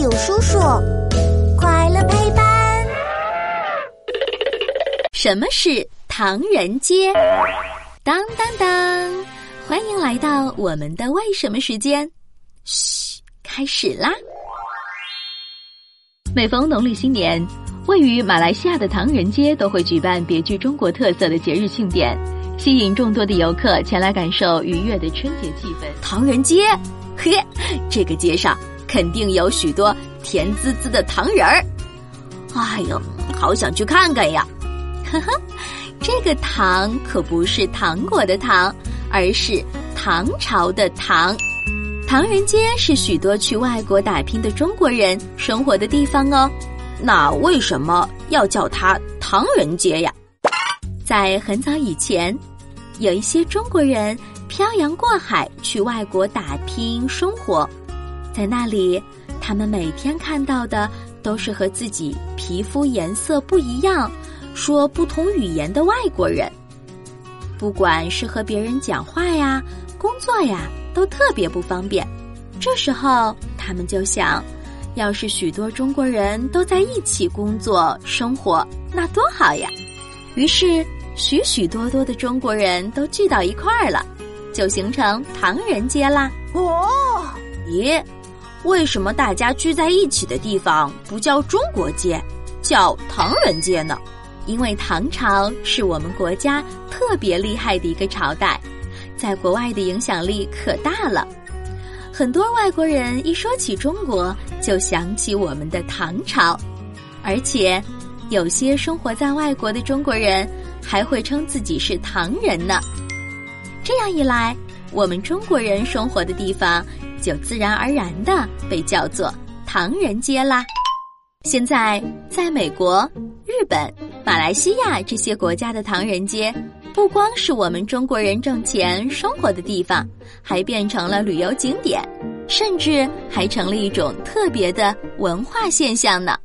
有叔叔，快乐陪伴。什么是唐人街？当当当！欢迎来到我们的为什么时间。嘘，开始啦！每逢农历新年，位于马来西亚的唐人街都会举办别具中国特色的节日庆典，吸引众多的游客前来感受愉悦的春节气氛。唐人街，嘿，这个街上肯定有许多甜滋滋的糖人儿。哎呦，好想去看看呀！呵呵，这个“糖”可不是糖果的“糖”，而是唐朝的“唐”。唐人街是许多去外国打拼的中国人生活的地方哦。那为什么要叫它唐人街呀？在很早以前，有一些中国人漂洋过海去外国打拼生活，在那里，他们每天看到的都是和自己皮肤颜色不一样、说不同语言的外国人。不管是和别人讲话呀、工作呀。都特别不方便，这时候他们就想，要是许多中国人都在一起工作生活，那多好呀！于是许许多多的中国人都聚到一块儿了，就形成唐人街啦。哦，咦，为什么大家聚在一起的地方不叫中国街，叫唐人街呢？因为唐朝是我们国家特别厉害的一个朝代。在国外的影响力可大了，很多外国人一说起中国，就想起我们的唐朝，而且有些生活在外国的中国人还会称自己是唐人呢。这样一来，我们中国人生活的地方就自然而然的被叫做唐人街啦。现在，在美国、日本、马来西亚这些国家的唐人街。不光是我们中国人挣钱生活的地方，还变成了旅游景点，甚至还成了一种特别的文化现象呢。